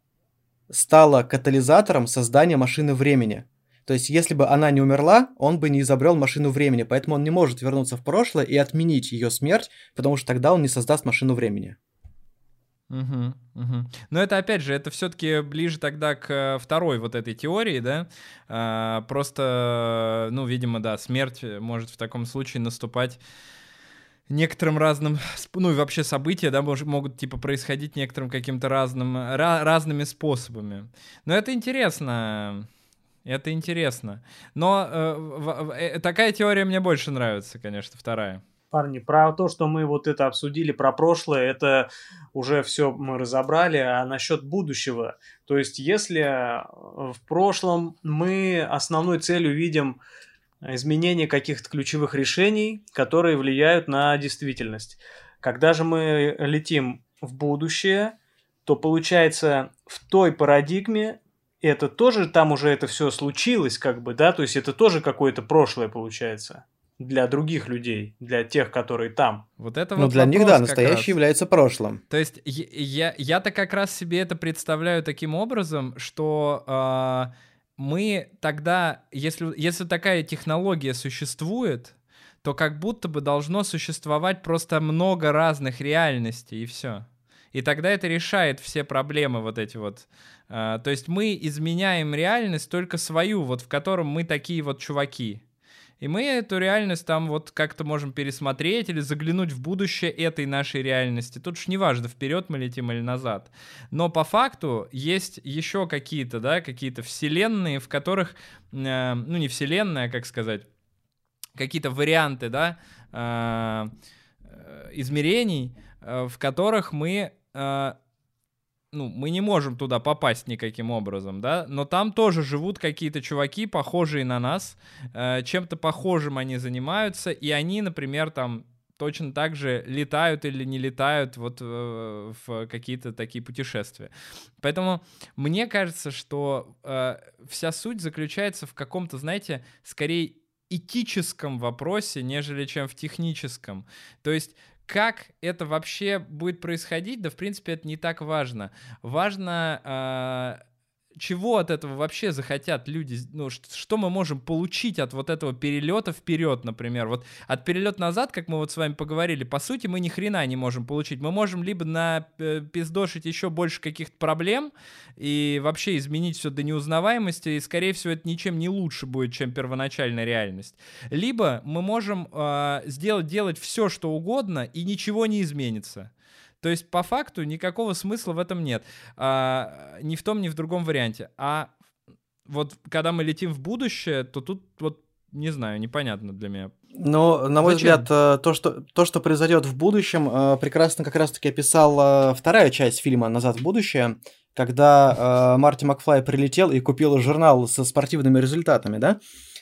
стала катализатором создания машины времени. То есть, если бы она не умерла, он бы не изобрел машину времени, поэтому он не может вернуться в прошлое и отменить ее смерть, потому что тогда он не создаст машину времени. Угу, угу. Но это опять же, это все-таки ближе тогда к э, второй вот этой теории, да. А, просто, ну, видимо, да, смерть может в таком случае наступать некоторым разным, ну и вообще события, да, мож, могут типа происходить некоторым каким-то разным, ra- разными способами. Но это интересно. Это интересно. Но э, э, такая теория мне больше нравится, конечно, вторая. Парни, про то, что мы вот это обсудили, про прошлое, это уже все мы разобрали, а насчет будущего. То есть, если э, в прошлом мы основной целью видим изменение каких-то ключевых решений, которые влияют на действительность. Когда же мы летим в будущее, то получается в той парадигме это тоже там уже это все случилось, как бы, да, то есть это тоже какое-то прошлое получается для других людей, для тех, которые там. Вот это ну, вот для них, да, настоящее является прошлым. То есть я, я-то как раз себе это представляю таким образом, что э, мы тогда, если, если такая технология существует, то как будто бы должно существовать просто много разных реальностей, и все. И тогда это решает все проблемы вот эти вот. А, то есть мы изменяем реальность только свою, вот в котором мы такие вот чуваки. И мы эту реальность там вот как-то можем пересмотреть или заглянуть в будущее этой нашей реальности. Тут уж неважно, вперед мы летим или назад. Но по факту есть еще какие-то, да, какие-то вселенные, в которых, э, ну не вселенная, как сказать, какие-то варианты, да, э, э измерений, э, в которых мы ну, мы не можем туда попасть никаким образом, да, но там тоже живут какие-то чуваки, похожие на нас, э, чем-то похожим они занимаются, и они, например, там точно так же летают или не летают вот э, в какие-то такие путешествия. Поэтому мне кажется, что э, вся суть заключается в каком-то, знаете, скорее этическом вопросе, нежели чем в техническом. То есть как это вообще будет происходить, да, в принципе, это не так важно. Важно, чего от этого вообще захотят люди, ну, что мы можем получить от вот этого перелета вперед, например. Вот от перелета назад, как мы вот с вами поговорили, по сути, мы ни хрена не можем получить. Мы можем либо на э, пиздошить еще больше каких-то проблем и вообще изменить все до неузнаваемости, и, скорее всего, это ничем не лучше будет, чем первоначальная реальность. Либо мы можем э, сделать, делать все, что угодно, и ничего не изменится. То есть, по факту, никакого смысла в этом нет. А, ни в том, ни в другом варианте. А вот когда мы летим в будущее, то тут вот не знаю, непонятно для меня. Но, на мой Зачем? взгляд, э, то что, то, что произойдет в будущем, э, прекрасно как раз-таки описала вторая часть фильма «Назад в будущее», когда э, Марти Макфлай прилетел и купил журнал со спортивными результатами, да?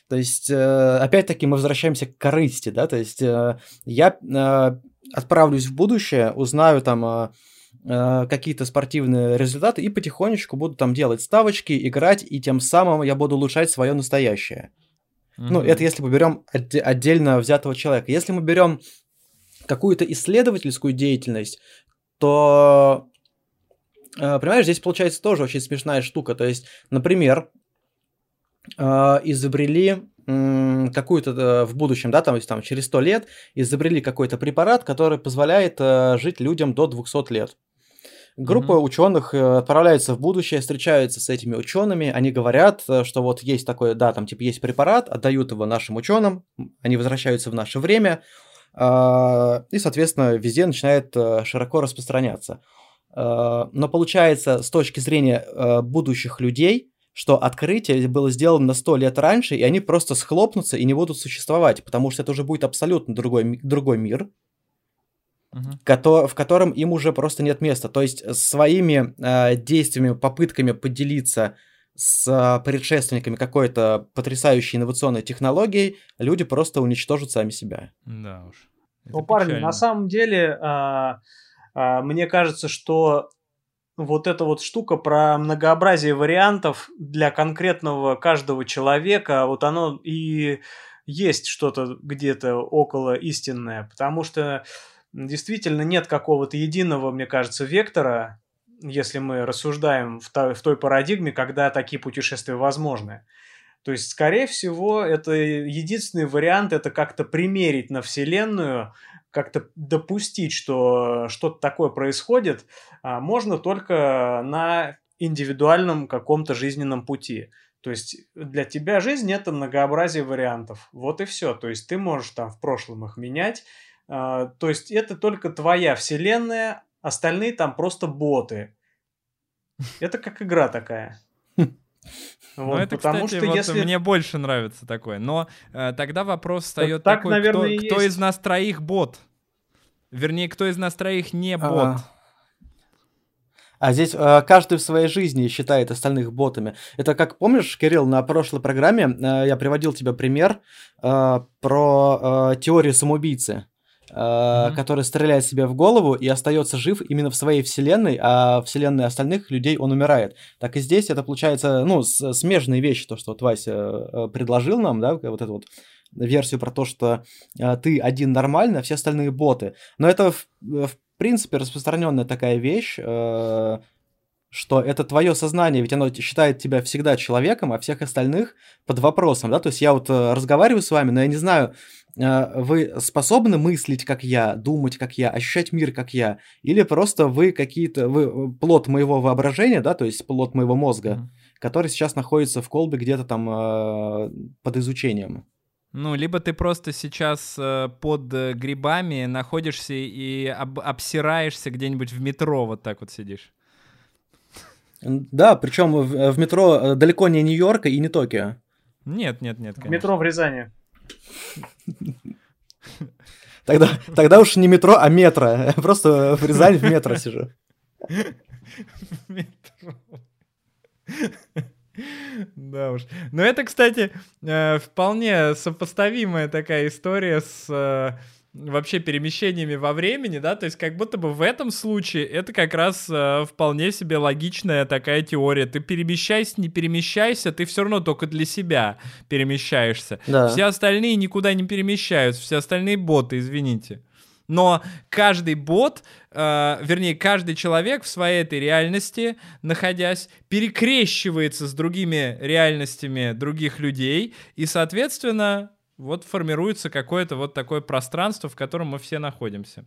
То есть, опять-таки, мы возвращаемся к корысти, да? То есть, я отправлюсь в будущее, узнаю там э, э, какие-то спортивные результаты и потихонечку буду там делать ставочки, играть, и тем самым я буду улучшать свое настоящее. Mm-hmm. Ну, это если мы берем отде- отдельно взятого человека. Если мы берем какую-то исследовательскую деятельность, то, э, понимаешь, здесь получается тоже очень смешная штука. То есть, например, изобрели какую-то э, в будущем, да, там, есть, там через 100 лет изобрели какой-то препарат, который позволяет э, жить людям до 200 лет. Группа mm-hmm. ученых э, отправляется в будущее, встречаются с этими учеными, они говорят, что вот есть такой, да, там типа есть препарат, отдают его нашим ученым, они возвращаются в наше время, и, соответственно, везде начинает широко распространяться. Но получается, с точки зрения будущих людей, что открытие было сделано на сто лет раньше, и они просто схлопнутся и не будут существовать, потому что это уже будет абсолютно другой, другой мир, uh-huh. в котором им уже просто нет места. То есть своими э, действиями, попытками поделиться с э, предшественниками какой-то потрясающей инновационной технологией, люди просто уничтожат сами себя. Да уж. Это ну, парни, на самом деле, э, э, мне кажется, что вот эта вот штука про многообразие вариантов для конкретного каждого человека, вот оно и есть что-то где-то около истинное, потому что действительно нет какого-то единого, мне кажется, вектора, если мы рассуждаем в той, в той парадигме, когда такие путешествия возможны. То есть, скорее всего, это единственный вариант, это как-то примерить на Вселенную как-то допустить, что что-то такое происходит, а, можно только на индивидуальном каком-то жизненном пути. То есть для тебя жизнь это многообразие вариантов. Вот и все. То есть ты можешь там в прошлом их менять. А, то есть это только твоя вселенная, остальные там просто боты. Это как игра такая. Вот, ну, это, потому кстати, что вот если... мне больше нравится такое. Но э, тогда вопрос встает так, такой, наверное, кто, кто из нас троих бот? Вернее, кто из нас троих не а. бот? А, а здесь э, каждый в своей жизни считает остальных ботами. Это как, помнишь, Кирилл, на прошлой программе э, я приводил тебе пример э, про э, теорию самоубийцы mm-hmm. который стреляет себе в голову и остается жив именно в своей вселенной, а вселенной остальных людей он умирает. Так и здесь это получается, ну, смежные вещи, то, что вот Вася э, предложил нам, да, вот эту вот версию про то, что э, ты один нормальный, а все остальные боты. Но это, в, в принципе, распространенная такая вещь, что это твое сознание, ведь оно считает тебя всегда человеком, а всех остальных под вопросом, да, то есть я вот э, разговариваю с вами, но я не знаю, вы способны мыслить, как я, думать, как я, ощущать мир, как я, или просто вы какие-то, вы э, плод моего воображения, да, то есть плод моего мозга, mm-hmm. который сейчас находится в колбе где-то там под изучением. Ну, либо ты просто сейчас э, под грибами находишься и об- обсираешься где-нибудь в метро, вот так вот сидишь. Да, причем в, в метро э, далеко не Нью-Йорка и не Токио. Нет, нет, нет. Конечно. Метро в Рязани. Тогда, тогда уж не метро, а метро. Просто в Рязани в метро сижу. Метро. Да уж. Но это, кстати, э, вполне сопоставимая такая история с э, вообще перемещениями во времени, да, то есть как будто бы в этом случае это как раз э, вполне себе логичная такая теория. Ты перемещайся, не перемещайся, ты все равно только для себя перемещаешься. Да. Все остальные никуда не перемещаются, все остальные боты, извините. Но каждый бот, э, вернее, каждый человек в своей этой реальности, находясь, перекрещивается с другими реальностями других людей, и, соответственно, вот формируется какое-то вот такое пространство, в котором мы все находимся.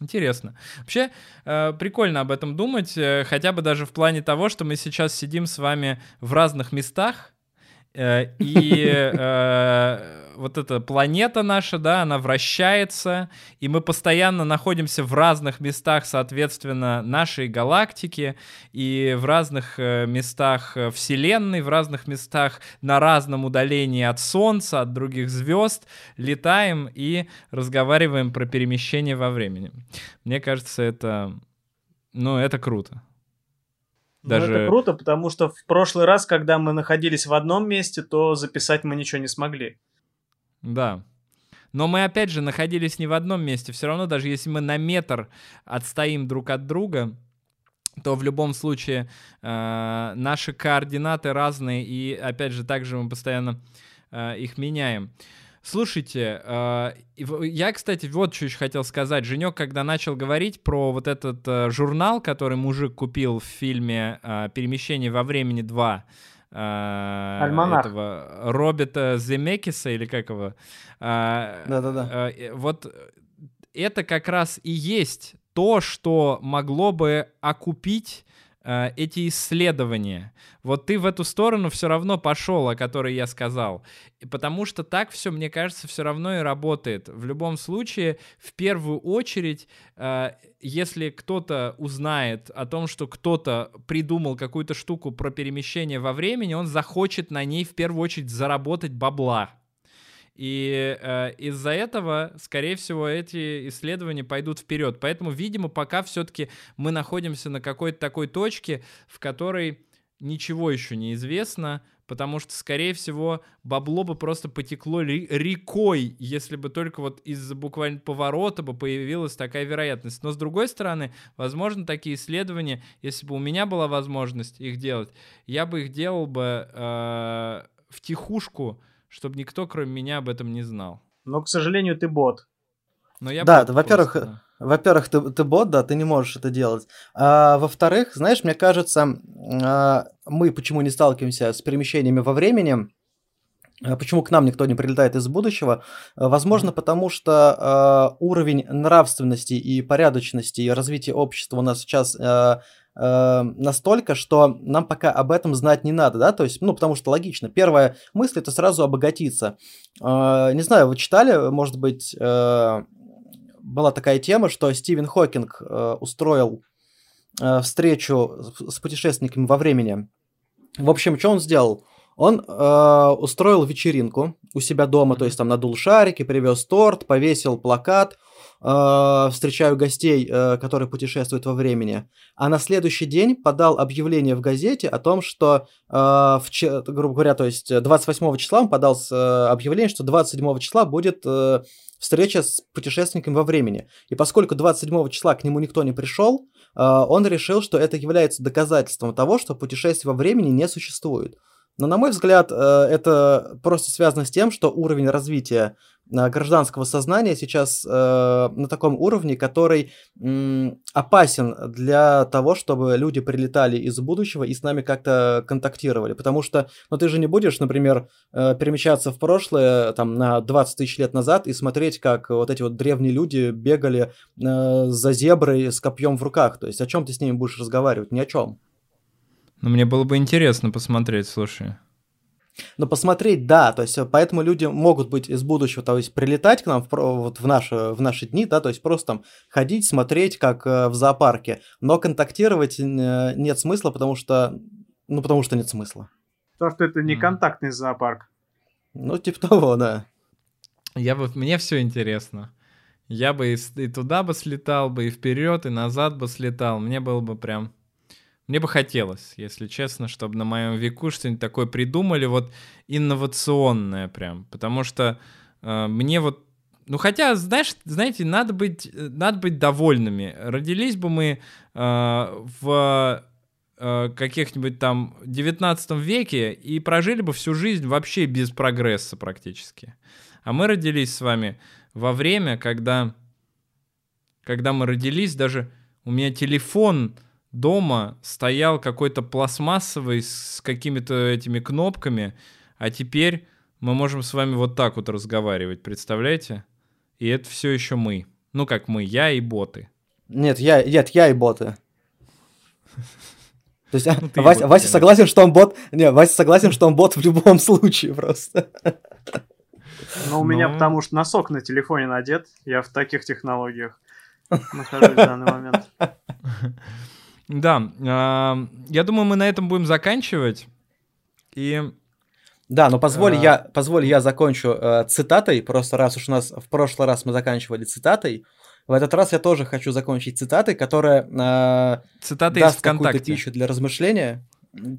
Интересно. Вообще, э, прикольно об этом думать, э, хотя бы даже в плане того, что мы сейчас сидим с вами в разных местах, Э, и э, вот эта планета наша, да, она вращается, и мы постоянно находимся в разных местах, соответственно, нашей галактики, и в разных э, местах Вселенной, в разных местах на разном удалении от Солнца, от других звезд, летаем и разговариваем про перемещение во времени. Мне кажется, это, ну, это круто. Даже... Ну, это круто, потому что в прошлый раз, когда мы находились в одном месте, то записать мы ничего не смогли. Да. Но мы, опять же, находились не в одном месте. Все равно, даже если мы на метр отстоим друг от друга, то в любом случае э, наши координаты разные, и, опять же, также мы постоянно э, их меняем. Слушайте, э, я, кстати, вот что еще хотел сказать. Женек, когда начал говорить про вот этот э, журнал, который мужик купил в фильме э, «Перемещение во времени 2», Альманах. этого Роберта Земекиса или как его? Да-да-да. Вот это как раз и есть то, что могло бы окупить э, эти исследования. Вот ты в эту сторону все равно пошел, о которой я сказал. Потому что так все, мне кажется, все равно и работает. В любом случае, в первую очередь, э, если кто-то узнает о том, что кто-то придумал какую-то штуку про перемещение во времени, он захочет на ней в первую очередь заработать бабла. И э, из-за этого, скорее всего, эти исследования пойдут вперед. Поэтому, видимо, пока все-таки мы находимся на какой-то такой точке, в которой ничего еще не известно, потому что, скорее всего, бабло бы просто потекло рекой, если бы только вот из-за буквально поворота бы появилась такая вероятность. Но, с другой стороны, возможно, такие исследования, если бы у меня была возможность их делать, я бы их делал бы э, в тихушку, чтобы никто, кроме меня, об этом не знал. Но, к сожалению, ты бот. Но я да, во-первых, да. во-первых, ты, ты бот, да, ты не можешь это делать. А, во-вторых, знаешь, мне кажется, а, мы почему не сталкиваемся с перемещениями во времени, а Почему к нам никто не прилетает из будущего? А, возможно, потому что э, уровень нравственности и порядочности и развития общества у нас сейчас э, э, настолько, что нам пока об этом знать не надо, да, то есть, ну, потому что логично. Первая мысль это сразу обогатиться. Э, не знаю, вы читали, может быть, э, была такая тема, что Стивен Хокинг э, устроил э, встречу с путешественниками во времени. В общем, что он сделал? Он э, устроил вечеринку у себя дома, то есть там надул шарики, привез торт, повесил плакат, э, встречаю гостей, э, которые путешествуют во времени. А на следующий день подал объявление в газете о том, что, э, грубо говоря, то есть 28 числа он подал объявление, что 27 числа будет встреча с путешественником во времени. И поскольку 27 числа к нему никто не пришел, он решил, что это является доказательством того, что путешествий во времени не существует. Но, на мой взгляд, э, это просто связано с тем, что уровень развития э, гражданского сознания сейчас э, на таком уровне, который опасен для того, чтобы люди прилетали из будущего и с нами как-то контактировали. Потому что, ну, ты же не будешь, например, перемещаться в прошлое там на 20 тысяч лет назад и смотреть, как вот эти вот древние люди бегали за зеброй с копьем в руках. То есть о чем ты с ними будешь разговаривать? Ни о чем. Ну, мне было бы интересно посмотреть, слушай. Но посмотреть, да, то есть э, поэтому люди могут быть из будущего, то есть прилетать к нам в, вот в, наши, в наши дни, да, то есть просто там ходить, смотреть, как э, в зоопарке, но контактировать э, нет смысла, потому что, ну, потому что нет смысла. Потому что это не контактный зоопарк. Ну, типа того, да. Я бы, мне все интересно. Я бы и, и туда бы слетал бы, и вперед, и назад бы слетал. Мне было бы прям мне бы хотелось, если честно, чтобы на моем веку что-нибудь такое придумали, вот инновационное прям. Потому что э, мне вот ну, хотя, знаешь, знаете, надо быть, надо быть довольными. Родились бы мы э, в э, каких-нибудь там 19 веке и прожили бы всю жизнь вообще без прогресса практически. А мы родились с вами во время, когда когда мы родились, даже у меня телефон дома стоял какой-то пластмассовый с какими-то этими кнопками, а теперь мы можем с вами вот так вот разговаривать, представляете? И это все еще мы. Ну как мы, я и боты. Нет, я, нет, я и боты. То есть Ну, ты и Вася, бот, Вася согласен, что он бот. Не, Вася согласен, что он бот в любом случае просто. Но у меня Ну. потому что носок на телефоне надет. Я в таких технологиях нахожусь в данный момент. Да, я думаю, мы на этом будем заканчивать. И Да, но позволь, А. я, позволь я закончу э, цитатой, просто раз уж у нас в прошлый раз мы заканчивали цитатой, в этот раз я тоже хочу закончить цитатой, которая э, цитата из даст какую-то пищу для размышления.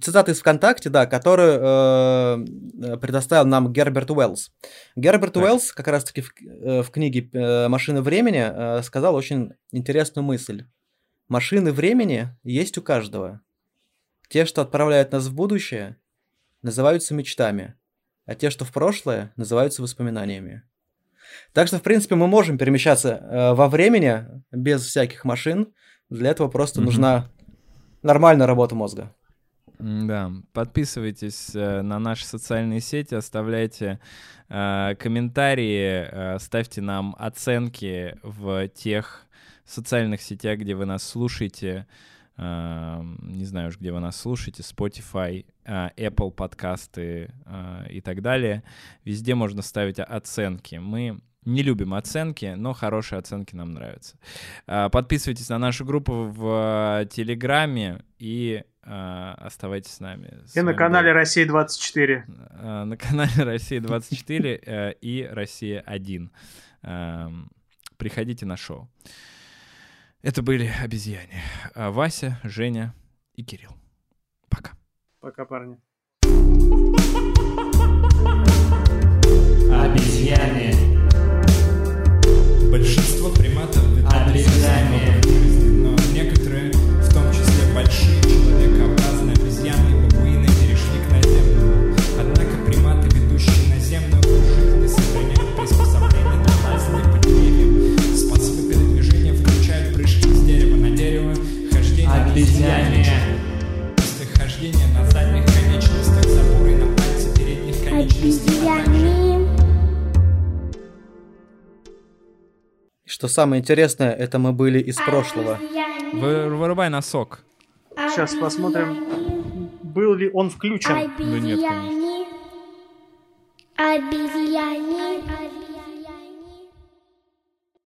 Цитата из ВКонтакте, да, которую э, предоставил нам Герберт Уэллс. Герберт Так. Уэллс как раз-таки в, э, в книге э, «Машины времени» э, сказал очень интересную мысль. Машины времени есть у каждого. Те, что отправляют нас в будущее, называются мечтами, а те, что в прошлое, называются воспоминаниями. Так что, в принципе, мы можем перемещаться э, во времени без всяких машин. Для этого просто Мгм. нужна нормальная работа мозга. Да, подписывайтесь э, на наши социальные сети, оставляйте э, комментарии, э, ставьте нам оценки в тех социальных сетях, где вы нас слушаете. Э, не знаю уж, где вы нас слушаете, Spotify, э, Apple подкасты э, и так далее. Везде можно ставить оценки. Мы не любим оценки, но хорошие оценки нам нравятся. А, Подписывайтесь на нашу группу в э, Телеграме и э, оставайтесь с нами. С И на вами канале был, Россия 24. э, на канале Россия 24 э, и Россия 1. Эм, Приходите на шоу. Это были обезьяне. А, Вася, Женя и Кирилл. Пока. Пока, парни. Обезьяне. Большинство приматов Обезьяне. но некоторые, в том числе большие человекообразные что самое интересное, это мы были из прошлого. Вы- вырубай носок. Сейчас посмотрим, был ли он включен. Да нет, конечно.